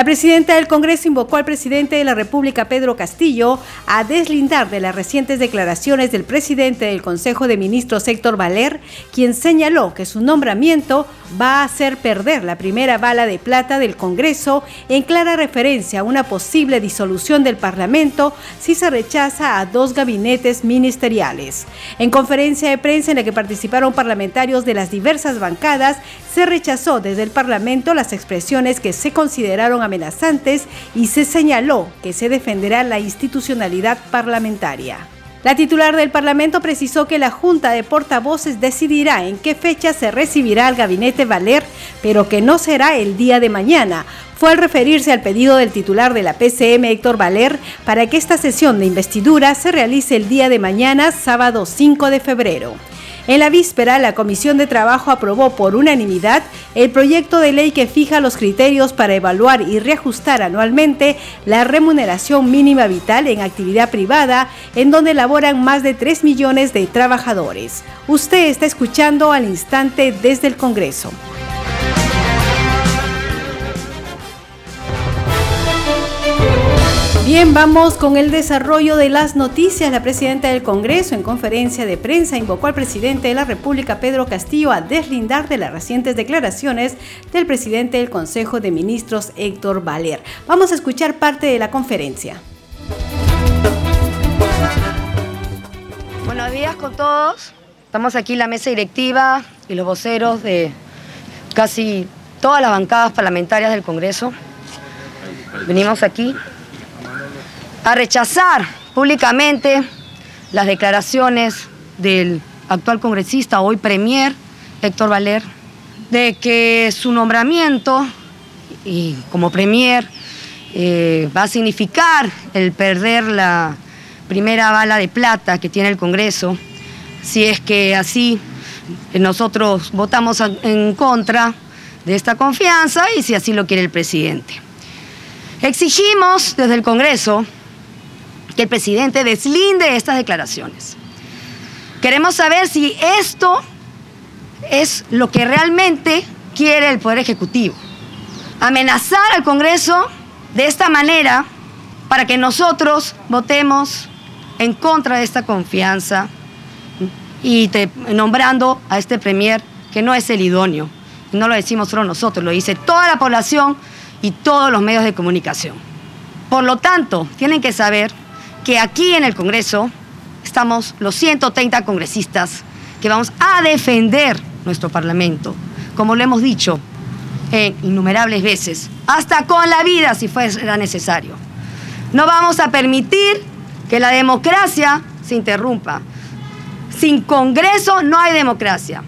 La presidenta del Congreso invocó al presidente de la República, Pedro Castillo, a deslindar de las recientes declaraciones del presidente del Consejo de Ministros, Héctor Valer, quien señaló que su nombramiento va a hacer perder la primera bala de plata del Congreso en clara referencia a una posible disolución del Parlamento si se rechaza a dos gabinetes ministeriales. En conferencia de prensa en la que participaron parlamentarios de las diversas bancadas, se rechazó desde el Parlamento las expresiones que se consideraron amenazantes y se señaló que se defenderá la institucionalidad parlamentaria. La titular del Parlamento precisó que la Junta de Portavoces decidirá en qué fecha se recibirá al gabinete Valer, pero que no será el día de mañana. Fue al referirse al pedido del titular de la PCM, Héctor Valer, para que esta sesión de investidura se realice el día de mañana, sábado 5 de febrero. En la víspera, la Comisión de Trabajo aprobó por unanimidad el proyecto de ley que fija los criterios para evaluar y reajustar anualmente la remuneración mínima vital en actividad privada, en donde laboran más de 3 millones de trabajadores. Usted está escuchando al instante desde el Congreso. Bien, vamos con el desarrollo de las noticias. La presidenta del Congreso en conferencia de prensa invocó al presidente de la República, Pedro Castillo, a deslindar de las recientes declaraciones del presidente del Consejo de Ministros, Héctor Valer. Vamos a escuchar parte de la conferencia. Buenos días con todos. Estamos aquí en la mesa directiva y los voceros de casi todas las bancadas parlamentarias del Congreso. Venimos aquí a rechazar públicamente las declaraciones del actual congresista, hoy premier, Héctor Valer, de que su nombramiento y como premier eh, va a significar el perder la primera bala de plata que tiene el Congreso, si es que así nosotros votamos en contra de esta confianza y si así lo quiere el presidente. Exigimos desde el Congreso que el presidente deslinde estas declaraciones. Queremos saber si esto es lo que realmente quiere el Poder Ejecutivo. Amenazar al Congreso de esta manera para que nosotros votemos en contra de esta confianza y nombrando a este premier que no es el idóneo. No lo decimos solo nosotros, lo dice toda la población y todos los medios de comunicación. Por lo tanto, tienen que saber que aquí en el Congreso estamos los 130 congresistas que vamos a defender nuestro Parlamento, como lo hemos dicho en innumerables veces, hasta con la vida si fuera necesario. No vamos a permitir que la democracia se interrumpa. Sin Congreso no hay democracia.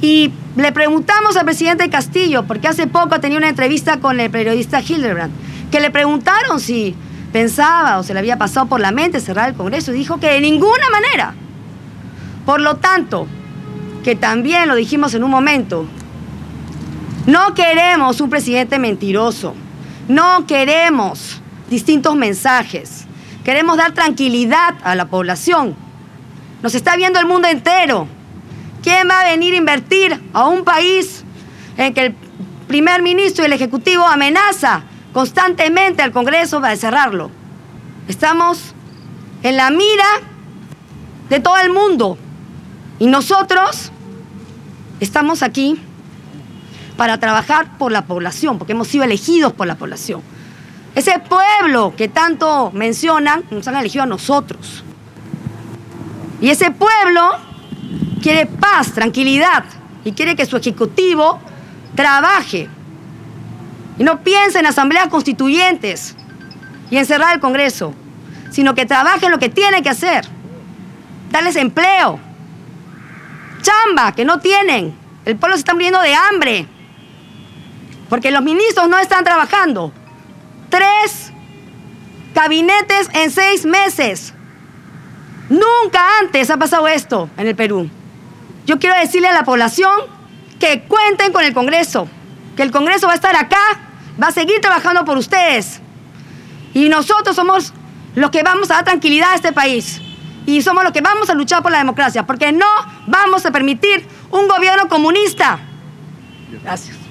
Y le preguntamos al presidente Castillo, porque hace poco tenía una entrevista con el periodista Hildebrand, que le preguntaron si pensaba o se le había pasado por la mente cerrar el Congreso y dijo que de ninguna manera. Por lo tanto, que también lo dijimos en un momento, no queremos un presidente mentiroso, no queremos distintos mensajes, queremos dar tranquilidad a la población. Nos está viendo el mundo entero. ¿Quién va a venir a invertir a un país en que el primer ministro y el ejecutivo amenaza constantemente al Congreso para cerrarlo. Estamos en la mira de todo el mundo y nosotros estamos aquí para trabajar por la población, porque hemos sido elegidos por la población. Ese pueblo que tanto mencionan, nos han elegido a nosotros. Y ese pueblo quiere paz, tranquilidad y quiere que su ejecutivo trabaje y no piensa en asambleas constituyentes y en cerrar el Congreso, sino que trabaje en lo que tiene que hacer. Darles empleo. Chamba, que no tienen. El pueblo se está muriendo de hambre. Porque los ministros no están trabajando. Tres gabinetes en seis meses. Nunca antes ha pasado esto en el Perú. Yo quiero decirle a la población que cuenten con el Congreso, que el Congreso va a estar acá, va a seguir trabajando por ustedes. Y nosotros somos los que vamos a dar tranquilidad a este país. Y somos los que vamos a luchar por la democracia, porque no vamos a permitir un gobierno comunista. Gracias.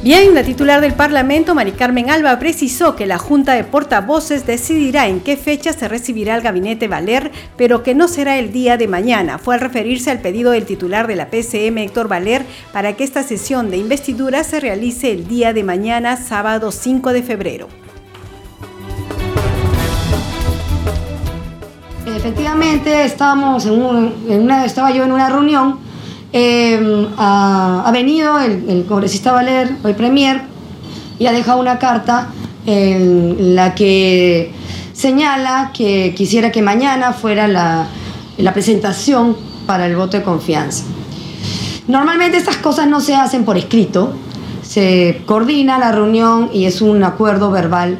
Bien, la titular del Parlamento, Mari Carmen Alba, precisó que la Junta de Portavoces decidirá en qué fecha se recibirá el gabinete Valer, pero que no será el día de mañana. Fue al referirse al pedido del titular de la PCM, Héctor Valer, para que esta sesión de investidura se realice el día de mañana, sábado 5 de febrero. Efectivamente, estábamos en, una, estaba yo en una reunión Em, ha, venido el, congresista Valer, el premier, y ha dejado una carta en la que señala que quisiera que mañana fuera la, la presentación para el voto de confianza. Normalmente estas cosas no se hacen por escrito, se coordina la reunión y es un acuerdo verbal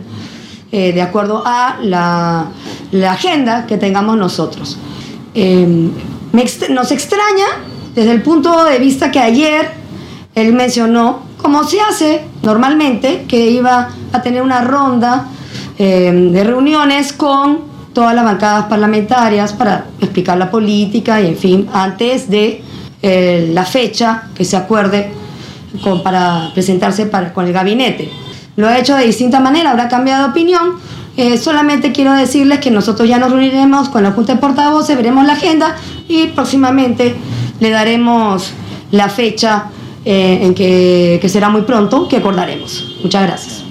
eh, de acuerdo a la, la, agenda que tengamos nosotros. Em, nos extraña desde el punto de vista que ayer él mencionó, como se hace normalmente, que iba a tener una ronda eh, de reuniones con todas las bancadas parlamentarias para explicar la política y, en fin, antes de eh, la fecha que se acuerde para presentarse con el gabinete. Lo ha hecho de distinta manera, habrá cambiado de opinión. Eh, solamente quiero decirles que nosotros ya nos reuniremos con la Junta de Portavoces, veremos la agenda y próximamente le daremos la fecha eh, en que, será muy pronto, que acordaremos. Muchas gracias.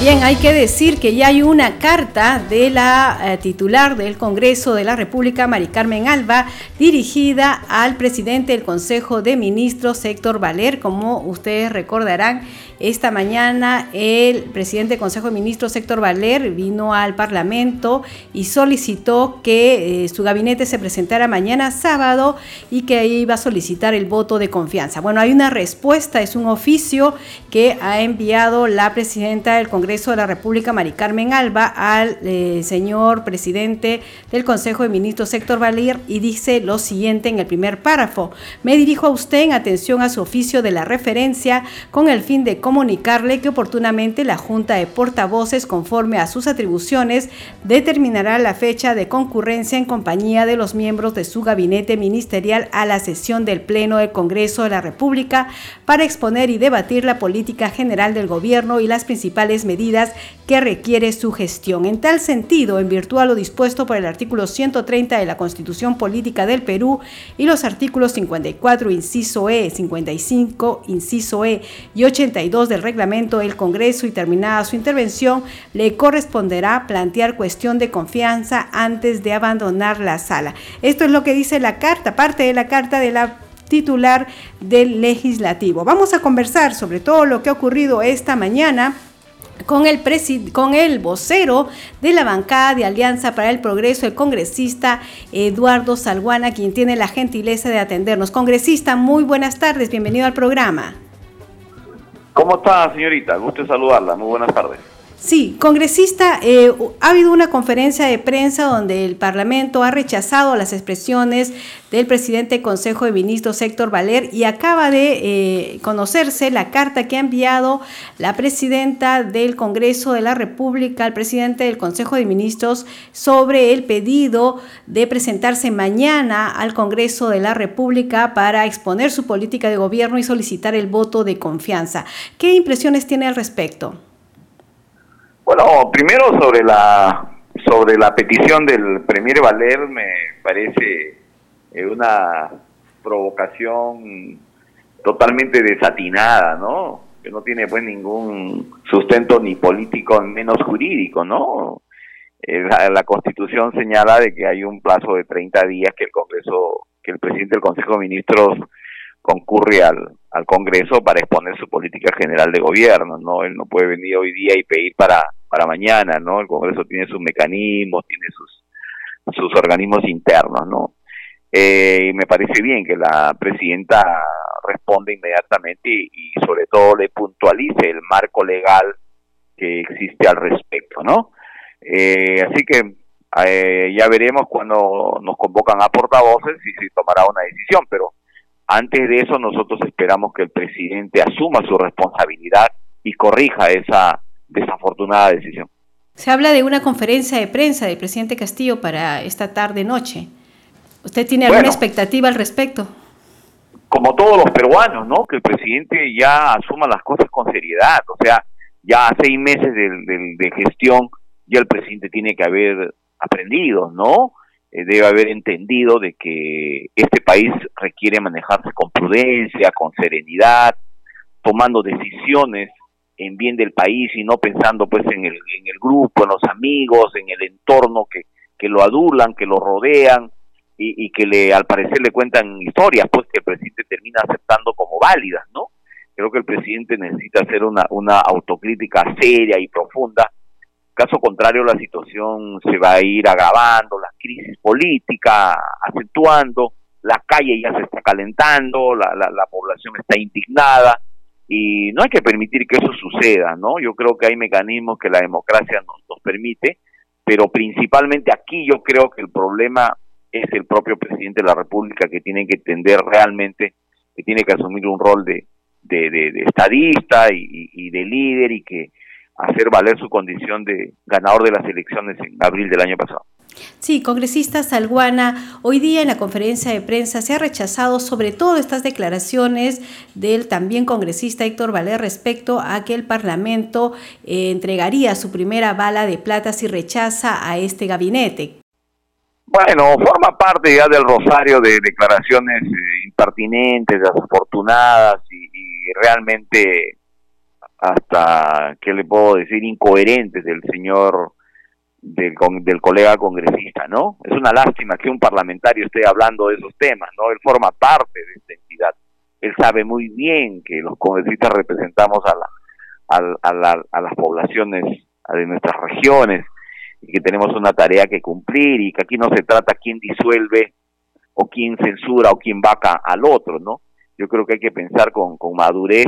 Bien, hay que decir que ya hay una carta de la eh, titular del Congreso de la República, Mari Carmen Alba, dirigida al presidente del Consejo de Ministros, Héctor Valer. Como ustedes recordarán, esta mañana el presidente del Consejo de Ministros, Héctor Valer, vino al Parlamento y solicitó que eh, su gabinete se presentara mañana sábado y que iba a solicitar el voto de confianza. Bueno, hay una respuesta, es un oficio que ha enviado la presidenta del Congreso de la República, Mari Carmen Alba, al eh, señor presidente del Consejo de Ministros, Héctor Valer, y dice lo siguiente en el primer párrafo. Me dirijo a usted en atención a su oficio de la referencia con el fin de comunicarle que oportunamente la Junta de Portavoces, conforme a sus atribuciones, determinará la fecha de concurrencia en compañía de los miembros de su gabinete ministerial a la sesión del Pleno del Congreso de la República para exponer y debatir la política general del gobierno y las principales medidas que requiere su gestión. En tal sentido, en virtud a lo dispuesto por el artículo 130 de la Constitución Política del Perú y los artículos 54, inciso E, 55, inciso E y 82, del reglamento del Congreso y terminada su intervención, le corresponderá plantear cuestión de confianza antes de abandonar la sala. Esto es lo que dice la carta, parte de la carta de la titular del legislativo. Vamos a conversar sobre todo lo que ha ocurrido esta mañana con el, con el vocero de la bancada de Alianza para el Progreso, el congresista Eduardo Salguana, quien tiene la gentileza de atendernos. Congresista, muy buenas tardes, bienvenido al programa. ¿Cómo está, señorita? Gusto saludarla. Muy buenas tardes. Sí, congresista, eh, ha habido una conferencia de prensa donde el Parlamento ha rechazado las expresiones del presidente del Consejo de Ministros, Héctor Valer, y acaba de eh, conocerse la carta que ha enviado la presidenta del Congreso de la República al presidente del Consejo de Ministros sobre el pedido de presentarse mañana al Congreso de la República para exponer su política de gobierno y solicitar el voto de confianza. ¿Qué impresiones tiene al respecto? Bueno, primero sobre la sobre la petición del Premier Valer me parece eh, una provocación totalmente desatinada, ¿no? Que no tiene pues ningún sustento ni político, menos jurídico, ¿no? Eh, la, la, Constitución señala de que hay un plazo de 30 días que el Congreso, que el presidente del Consejo de Ministros concurre al, al Congreso para exponer su política general de gobierno, ¿no? Él no puede venir hoy día y pedir para, para mañana, ¿no? El Congreso tiene sus mecanismos, tiene sus, sus organismos internos, ¿no? Eh, me parece bien que la presidenta responda inmediatamente y, sobre todo le puntualice el marco legal que existe al respecto, ¿no? Eh, así que eh, ya veremos cuando nos convocan a portavoces y se tomará una decisión, pero antes de eso nosotros esperamos que el presidente asuma su responsabilidad y corrija esa desafortunada decisión. Se habla de una conferencia de prensa del presidente Castillo para esta tarde-noche. ¿Usted tiene alguna expectativa al respecto? Como todos los peruanos, ¿no? Que el presidente ya asuma las cosas con seriedad. O sea, ya a seis meses de, gestión, ya el presidente tiene que haber aprendido, ¿no? Eh, debe haber entendido de que este país requiere manejarse con prudencia, con serenidad, tomando decisiones en bien del país y no pensando pues en el, en el grupo, en los amigos, en el entorno que, que lo adulan, que lo rodean y, y, que le al parecer le cuentan historias pues que el presidente termina aceptando como válidas, ¿no? Creo que el presidente necesita hacer una, una autocrítica seria y profunda. Caso contrario, la situación se va a ir agravando, la crisis política acentuando, la calle ya se está calentando, la, la, la población está indignada, y no hay que permitir que eso suceda, ¿no? Yo creo que hay mecanismos que la democracia nos, permite, pero principalmente aquí yo creo que el problema es el propio presidente de la República que tiene que entender realmente que tiene que asumir un rol de, de, de, estadista y, de líder y que hacer valer su condición de ganador de las elecciones en abril del año pasado. Sí, congresista Salguana, hoy día en la conferencia de prensa se ha rechazado sobre todo estas declaraciones del también congresista Héctor Valer respecto a que el Parlamento eh, entregaría su primera bala de plata si rechaza a este gabinete. Bueno, forma parte ya del rosario de declaraciones eh, impertinentes, desafortunadas y, y realmente hasta, ¿qué le puedo decir?, incoherentes del señor del, del colega congresista, ¿no? Es una lástima que un parlamentario esté hablando de esos temas, ¿no? Él forma parte de esta entidad. Él sabe muy bien que los congresistas representamos a, la, a, la, a las poblaciones de nuestras regiones y que tenemos una tarea que cumplir y que aquí no se trata quién disuelve o quién censura o quién vaca al otro, ¿no? Yo creo que hay que pensar con, con madurez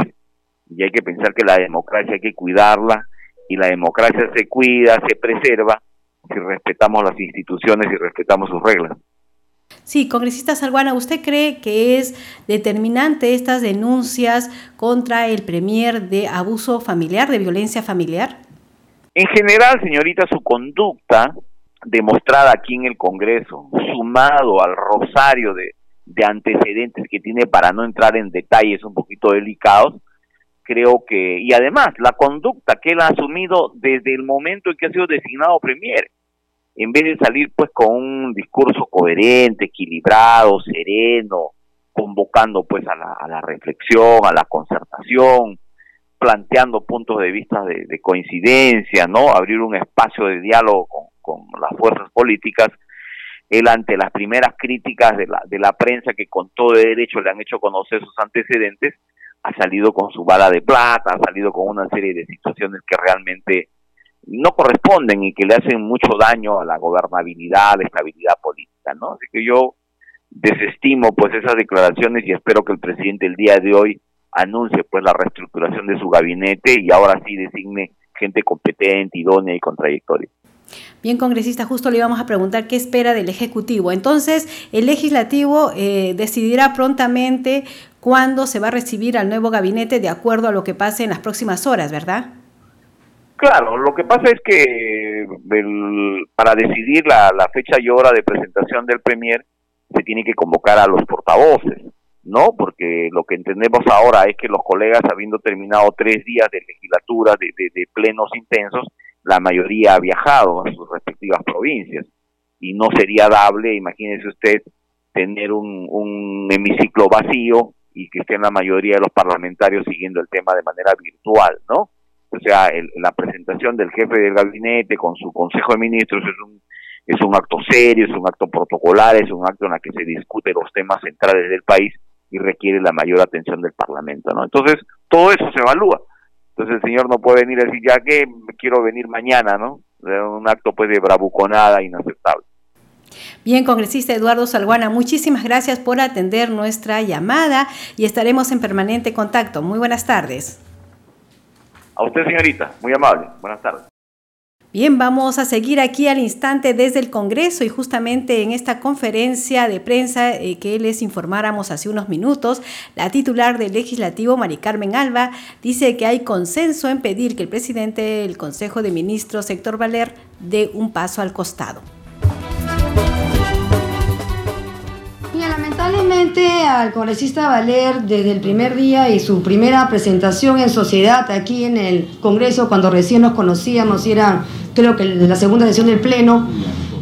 y hay que pensar que la democracia hay que cuidarla y la democracia se cuida, se preserva si respetamos las instituciones y respetamos sus reglas. Sí, congresista Salguana, ¿usted cree que es determinante estas denuncias contra el Premier de abuso familiar, de violencia familiar? En general, señorita, su conducta demostrada aquí en el Congreso, sumado al rosario de, de antecedentes que tiene para no entrar en detalles un poquito delicados, creo que, y además la conducta que él ha asumido desde el momento en que ha sido designado Premier, en vez de salir pues con un discurso coherente, equilibrado, sereno, convocando pues a la, reflexión, a la concertación, planteando puntos de vista de, coincidencia, ¿no? Abrir un espacio de diálogo con, con, las fuerzas políticas, él ante las primeras críticas de la, de la prensa que con todo derecho le han hecho conocer sus antecedentes, ha salido con su bala de plata, ha salido con una serie de situaciones que realmente no corresponden y que le hacen mucho daño a la gobernabilidad, a la estabilidad política, ¿no? Así que yo desestimo pues esas declaraciones y espero que el presidente el día de hoy anuncie pues la reestructuración de su gabinete y ahora sí designe gente competente, idónea y con trayectoria. Bien, congresista, justo le íbamos a preguntar qué espera del Ejecutivo. Entonces, el Legislativo eh, decidirá prontamente cuándo se va a recibir al nuevo gabinete de acuerdo a lo que pase en las próximas horas, ¿verdad? Claro, lo que pasa es que para decidir la, fecha y hora de presentación del Premier se tiene que convocar a los portavoces, ¿no? Porque lo que entendemos ahora es que los colegas, habiendo terminado tres días de legislatura, de, de plenos intensos, la mayoría ha viajado a sus respectivas provincias y no sería dable, imagínese usted, tener un hemiciclo vacío y que estén la mayoría de los parlamentarios siguiendo el tema de manera virtual, ¿no? O sea, la presentación del jefe del gabinete con su consejo de ministros es un, es un acto serio, es un acto protocolar, es un acto en el que se discuten los temas centrales del país y requiere la mayor atención del Parlamento, ¿no? Entonces, todo eso se evalúa. Entonces el señor no puede venir a decir, ya que quiero venir mañana, ¿no? Un acto pues de bravuconada inaceptable. Bien, congresista Eduardo Salguana, muchísimas gracias por atender nuestra llamada y estaremos en permanente contacto. Muy buenas tardes. A usted, señorita, muy amable. Buenas tardes. Bien, vamos a seguir aquí al instante desde el Congreso y justamente en esta conferencia de prensa eh, que les informáramos hace unos minutos, la titular del legislativo, Mari Carmen Alba, dice que hay consenso en pedir que el presidente del Consejo de Ministros, Héctor Valer, dé un paso al costado. Al congresista Valer desde el primer día y su primera presentación en sociedad aquí en el Congreso, cuando recién nos conocíamos y era creo que la segunda sesión del Pleno,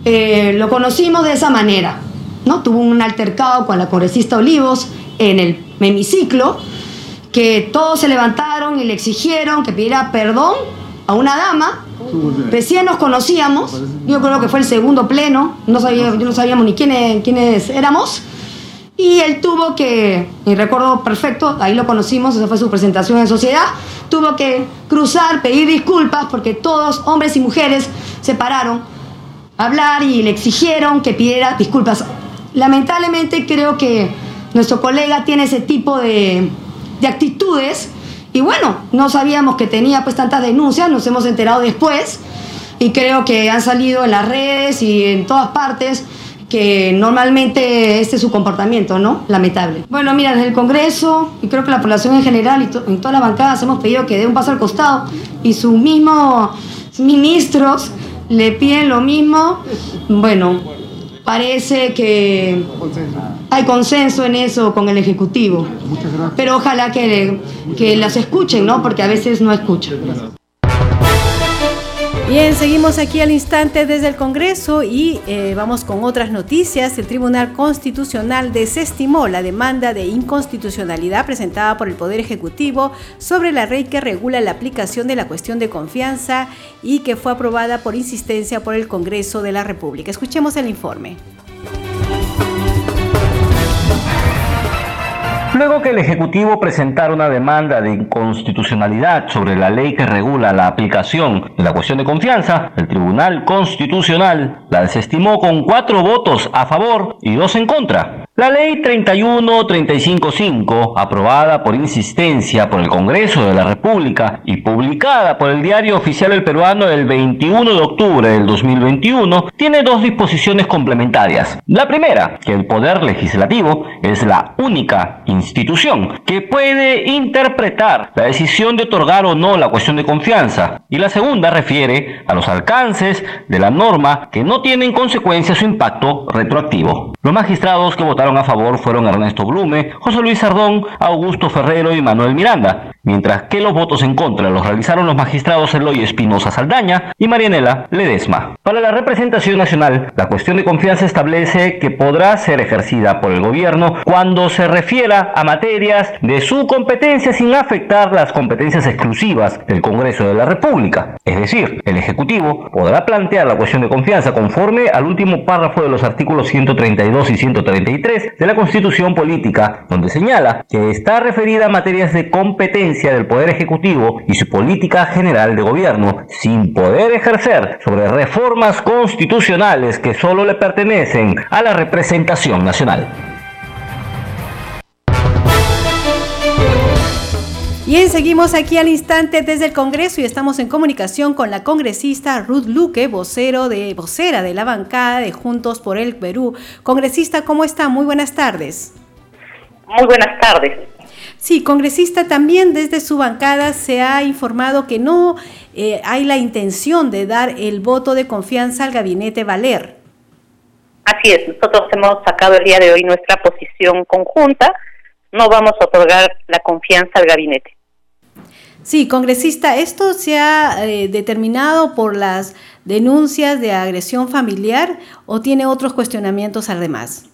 eh, lo conocimos de esa manera. ¿no? Tuvo un altercado con la congresista Olivos en el hemiciclo, que todos se levantaron y le exigieron que pidiera perdón a una dama. Recién nos conocíamos, yo creo que fue el segundo pleno, no, sabía, no sabíamos ni quiénes, quiénes éramos. Y él tuvo que, y recuerdo perfecto, ahí lo conocimos, esa fue su presentación en sociedad, tuvo que cruzar, pedir disculpas porque todos, hombres y mujeres, se pararon a hablar y le exigieron que pidiera disculpas. Lamentablemente creo que nuestro colega tiene ese tipo de, de actitudes y bueno, no sabíamos que tenía pues tantas denuncias, nos hemos enterado después y creo que han salido en las redes y en todas partes que normalmente este es su comportamiento, ¿no? Lamentable. Bueno, mira, desde el Congreso y creo que la población en general y en todas las bancadas hemos pedido que dé un paso al costado y sus mismos ministros le piden lo mismo. Bueno, parece que hay consenso en eso con el Ejecutivo. Pero ojalá que, que las escuchen, ¿no? Porque a veces no escuchan. Bien, seguimos aquí al instante desde el Congreso y eh, vamos con otras noticias. El Tribunal Constitucional desestimó la demanda de inconstitucionalidad presentada por el Poder Ejecutivo sobre la ley que regula la aplicación de la cuestión de confianza y que fue aprobada por insistencia por el Congreso de la República. Escuchemos el informe. Luego que el Ejecutivo presentara una demanda de inconstitucionalidad sobre la ley que regula la aplicación de la cuestión de confianza, el Tribunal Constitucional la desestimó con cuatro votos a favor y dos en contra. La ley 31355, aprobada por insistencia por el Congreso de la República y publicada por el Diario Oficial El Peruano el 21 de octubre del 2021, tiene dos disposiciones complementarias. La primera, que el Poder Legislativo es la única institución que puede interpretar la decisión de otorgar o no la cuestión de confianza. Y la segunda refiere a los alcances de la norma que no tienen consecuencias o impacto retroactivo. Los magistrados que votaron a favor fueron Ernesto Blume, José Luis Sardón, Augusto Ferrero y Manuel Miranda, mientras que los votos en contra los realizaron los magistrados Eloy Espinosa Saldaña y Marianela Ledesma. Para la representación nacional, la cuestión de confianza establece que podrá ser ejercida por el gobierno cuando se refiera a materias de su competencia sin afectar las competencias exclusivas del Congreso de la República. Es decir, el Ejecutivo podrá plantear la cuestión de confianza conforme al último párrafo de los artículos 132 y 133 de la Constitución Política, donde señala que está referida a materias de competencia del Poder Ejecutivo y su política general de gobierno, sin poder ejercer sobre reformas constitucionales que solo le pertenecen a la representación nacional. Bien, seguimos aquí al instante desde el Congreso y estamos en comunicación con la congresista Ruth Luque, vocero de, vocera de la bancada de Juntos por el Perú. Congresista, ¿cómo está? Muy buenas tardes. Muy buenas tardes. Sí, congresista, también desde su bancada se ha informado que no eh, hay la intención de dar el voto de confianza al gabinete Valer. Así es, nosotros hemos sacado el día de hoy nuestra posición conjunta, no vamos a otorgar la confianza al gabinete. Sí, congresista, ¿esto se ha eh, determinado por las denuncias de agresión familiar o tiene otros cuestionamientos además?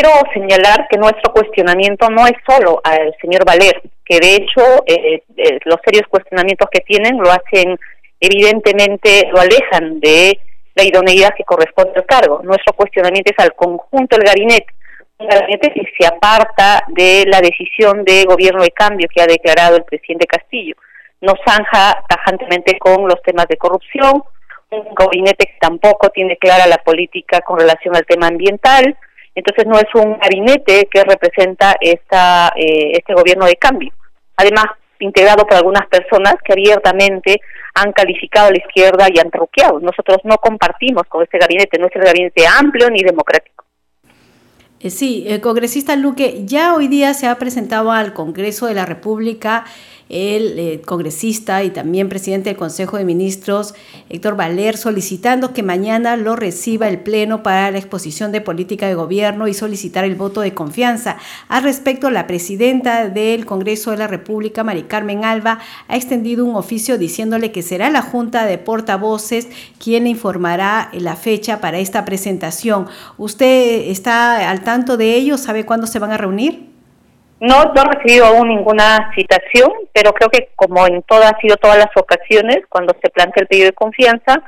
Quiero señalar que nuestro cuestionamiento no es solo al señor Valer, que de hecho eh, eh, los serios cuestionamientos que tienen lo hacen evidentemente, lo alejan de la idoneidad que corresponde al cargo. Nuestro cuestionamiento es al conjunto del gabinete, un gabinete que se aparta de la decisión de gobierno de cambio que ha declarado el presidente Castillo. Nos zanja tajantemente con los temas de corrupción, un gabinete que tampoco tiene clara la política con relación al tema ambiental, entonces no es un gabinete que representa esta, eh, este gobierno de cambio. Además, integrado por algunas personas que abiertamente han calificado a la izquierda y han truqueado. Nosotros no compartimos con este gabinete, no es el gabinete amplio ni democrático. Eh, sí, el congresista Luque ya hoy día se ha presentado al Congreso de la República el eh, congresista y también presidente del Consejo de Ministros, Héctor Valer, solicitando que mañana lo reciba el Pleno para la exposición de política de gobierno y solicitar el voto de confianza. Al respecto, la presidenta del Congreso de la República, Mari Carmen Alba, ha extendido un oficio diciéndole que será la Junta de Portavoces quien informará la fecha para esta presentación. ¿Usted está al tanto de ello? ¿Sabe cuándo se van a reunir? No, no he recibido aún ninguna citación, pero creo que como en todas, ha sido todas las ocasiones, cuando se plantea el pedido de confianza,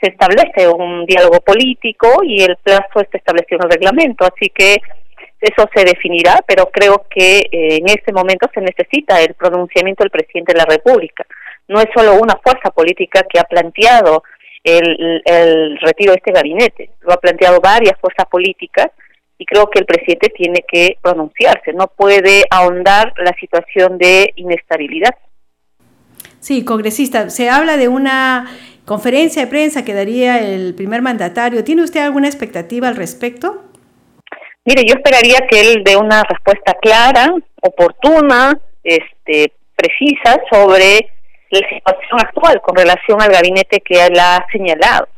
se establece un diálogo político y el plazo está establecido en el reglamento, así que eso se definirá, pero creo que eh, en este momento se necesita el pronunciamiento del presidente de la República. No es solo una fuerza política que ha planteado el, el retiro de este gabinete, lo ha planteado varias fuerzas políticas y creo que el presidente tiene que pronunciarse, no puede ahondar la situación de inestabilidad. Sí, congresista, se habla de una conferencia de prensa que daría el primer mandatario. ¿Tiene usted alguna expectativa al respecto? Mire, yo esperaría que él dé una respuesta clara, oportuna, este, precisa sobre la situación actual con relación al gabinete que él ha señalado.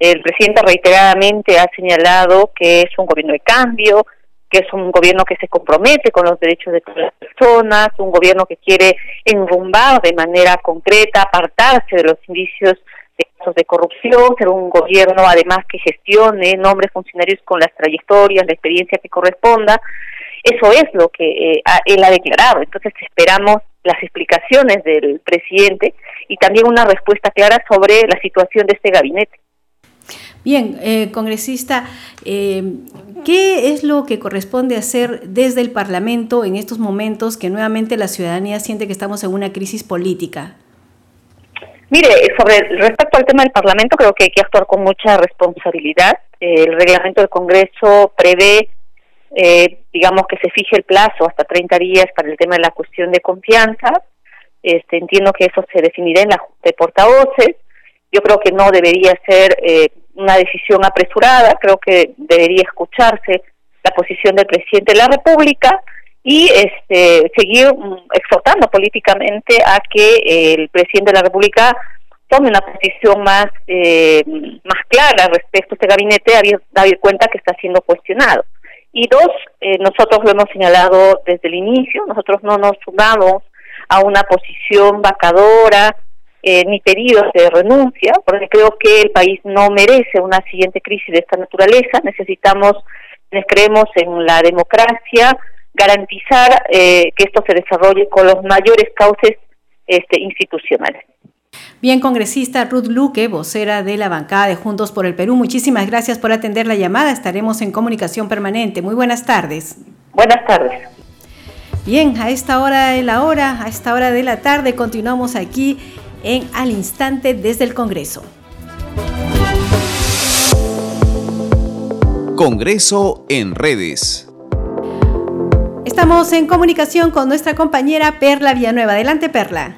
El presidente reiteradamente ha señalado que es un gobierno de cambio, que es un gobierno que se compromete con los derechos de todas las personas, un gobierno que quiere enrumbar de manera concreta, apartarse de los indicios de casos de corrupción, ser un gobierno además que gestione nombres funcionarios con las trayectorias, la experiencia que corresponda. Eso es lo que eh, él ha declarado. Entonces esperamos las explicaciones del presidente y también una respuesta clara sobre la situación de este gabinete. Bien, eh, congresista, eh, ¿qué es lo que corresponde hacer desde el Parlamento en estos momentos que nuevamente la ciudadanía siente que estamos en una crisis política? Mire, sobre respecto al tema del Parlamento, creo que hay que actuar con mucha responsabilidad. el reglamento del Congreso prevé, eh, digamos, que se fije el plazo hasta 30 días para el tema de la cuestión de confianza. Este, entiendo que eso se definirá en la Junta de Portavoces. Yo creo que no debería ser eh, una decisión apresurada, creo que debería escucharse la posición del presidente de la República y este seguir mm, exhortando políticamente a que eh, el presidente de la República tome una posición más eh, más clara respecto a este gabinete, dar cuenta que está siendo cuestionado. Y dos, eh, nosotros lo hemos señalado desde el inicio, nosotros no nos sumamos a una posición vacadora, eh, ni pedidos de renuncia, porque creo que el país no merece una siguiente crisis de esta naturaleza. Necesitamos, creemos en la democracia, garantizar eh, que esto se desarrolle con los mayores cauces este, institucionales. Bien, congresista Ruth Luque, vocera de la bancada de Juntos por el Perú, muchísimas gracias por atender la llamada. Estaremos en comunicación permanente. Muy buenas tardes. Buenas tardes. Bien, a esta hora de la hora, a esta hora de la tarde, continuamos aquí en Al Instante desde el Congreso. Congreso en redes. Estamos en comunicación con nuestra compañera Perla Villanueva. Adelante, Perla.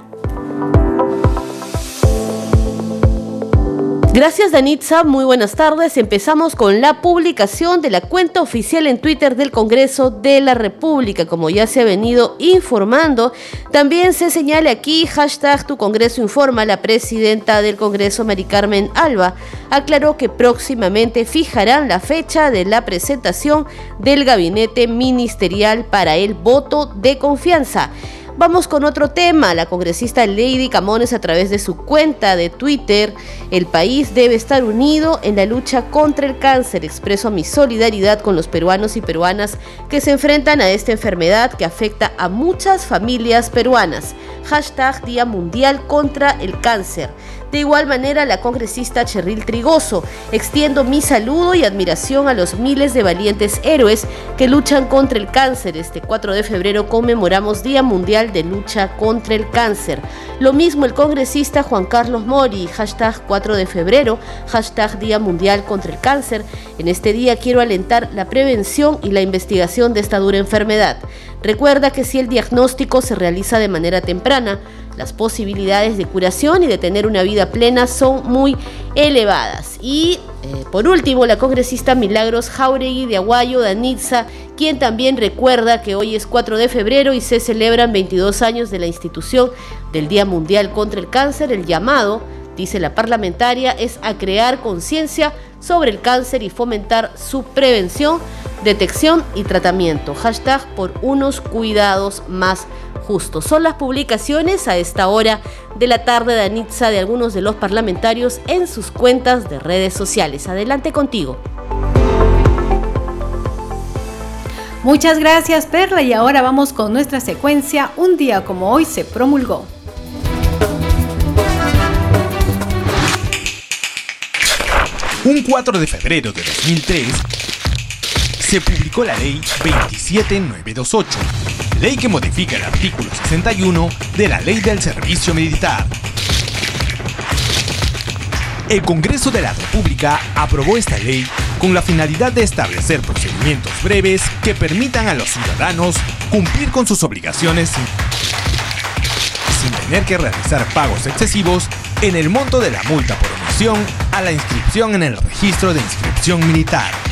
Gracias Danitza, muy buenas tardes. Empezamos con la publicación de la cuenta oficial en Twitter del Congreso de la República, como ya se ha venido informando. También se señala aquí hashtag tu Congreso informa. La presidenta del Congreso, Mari Carmen Alba, aclaró que próximamente fijarán la fecha de la presentación del gabinete ministerial para el voto de confianza. Vamos con otro tema. La congresista Lady Camones a través de su cuenta de Twitter, el país debe estar unido en la lucha contra el cáncer. Expreso mi solidaridad con los peruanos y peruanas que se enfrentan a esta enfermedad que afecta a muchas familias peruanas. Hashtag Día Mundial contra el Cáncer. De igual manera, la congresista Cherril Trigoso, extiendo mi saludo y admiración a los miles de valientes héroes que luchan contra el cáncer. Este 4 de febrero conmemoramos Día Mundial de Lucha contra el Cáncer. Lo mismo el congresista Juan Carlos Mori, hashtag 4 de febrero, hashtag Día Mundial contra el Cáncer. En este día quiero alentar la prevención y la investigación de esta dura enfermedad. Recuerda que si el diagnóstico se realiza de manera temprana, las posibilidades de curación y de tener una vida plena son muy elevadas. Y eh, por último, la congresista Milagros Jauregui de Aguayo, Danitza, quien también recuerda que hoy es 4 de febrero y se celebran 22 años de la institución del Día Mundial contra el Cáncer, el llamado, dice la parlamentaria, es a crear conciencia sobre el cáncer y fomentar su prevención, detección y tratamiento. Hashtag por unos cuidados más justos. Son las publicaciones a esta hora de la tarde de Anitza de algunos de los parlamentarios en sus cuentas de redes sociales. Adelante contigo. Muchas gracias Perla y ahora vamos con nuestra secuencia Un día como hoy se promulgó. Un 4 de febrero de 2003 se publicó la ley 27928, ley que modifica el artículo 61 de la ley del servicio militar. El Congreso de la República aprobó esta ley con la finalidad de establecer procedimientos breves que permitan a los ciudadanos cumplir con sus obligaciones sin, tener que realizar pagos excesivos en el monto de la multa por omisión a la inscripción en el registro de inscripción militar.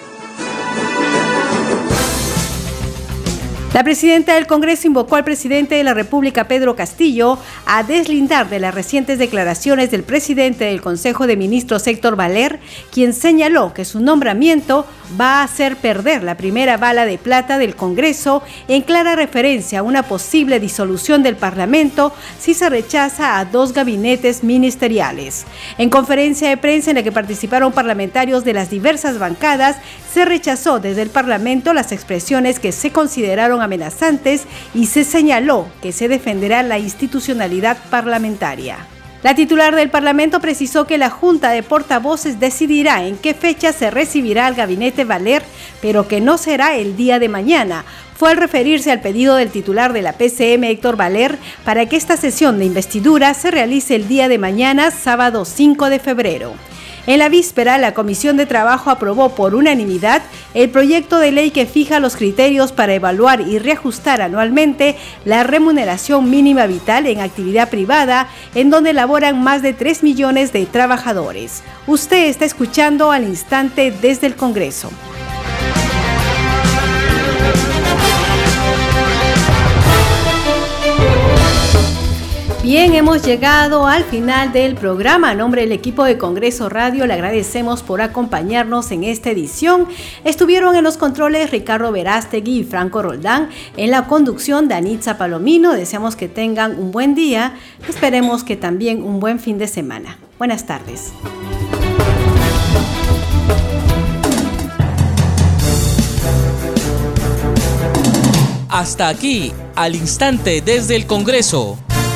La presidenta del Congreso invocó al presidente de la República, Pedro Castillo, a deslindar de las recientes declaraciones del presidente del Consejo de Ministros, Héctor Valer, quien señaló que su nombramiento va a hacer perder la primera bala de plata del Congreso en clara referencia a una posible disolución del Parlamento si se rechaza a dos gabinetes ministeriales. En conferencia de prensa en la que participaron parlamentarios de las diversas bancadas, se rechazó desde el Parlamento las expresiones que se consideraron amenazantes y se señaló que se defenderá la institucionalidad parlamentaria. La titular del Parlamento precisó que la Junta de Portavoces decidirá en qué fecha se recibirá al gabinete Valer, pero que no será el día de mañana. Fue al referirse al pedido del titular de la PCM, Héctor Valer, para que esta sesión de investidura se realice el día de mañana, sábado 5 de febrero. En la víspera, la Comisión de Trabajo aprobó por unanimidad el proyecto de ley que fija los criterios para evaluar y reajustar anualmente la remuneración mínima vital en actividad privada, en donde laboran más de 3 millones de trabajadores. Usted está escuchando al instante desde el Congreso. Bien, hemos llegado al final del programa. A nombre del equipo de Congreso Radio le agradecemos por acompañarnos en esta edición. Estuvieron en los controles Ricardo Verástegui y Franco Roldán. En la conducción Danitza Palomino. Deseamos que tengan un buen día. Esperemos que también un buen fin de semana. Buenas tardes. Hasta aquí, al instante desde el Congreso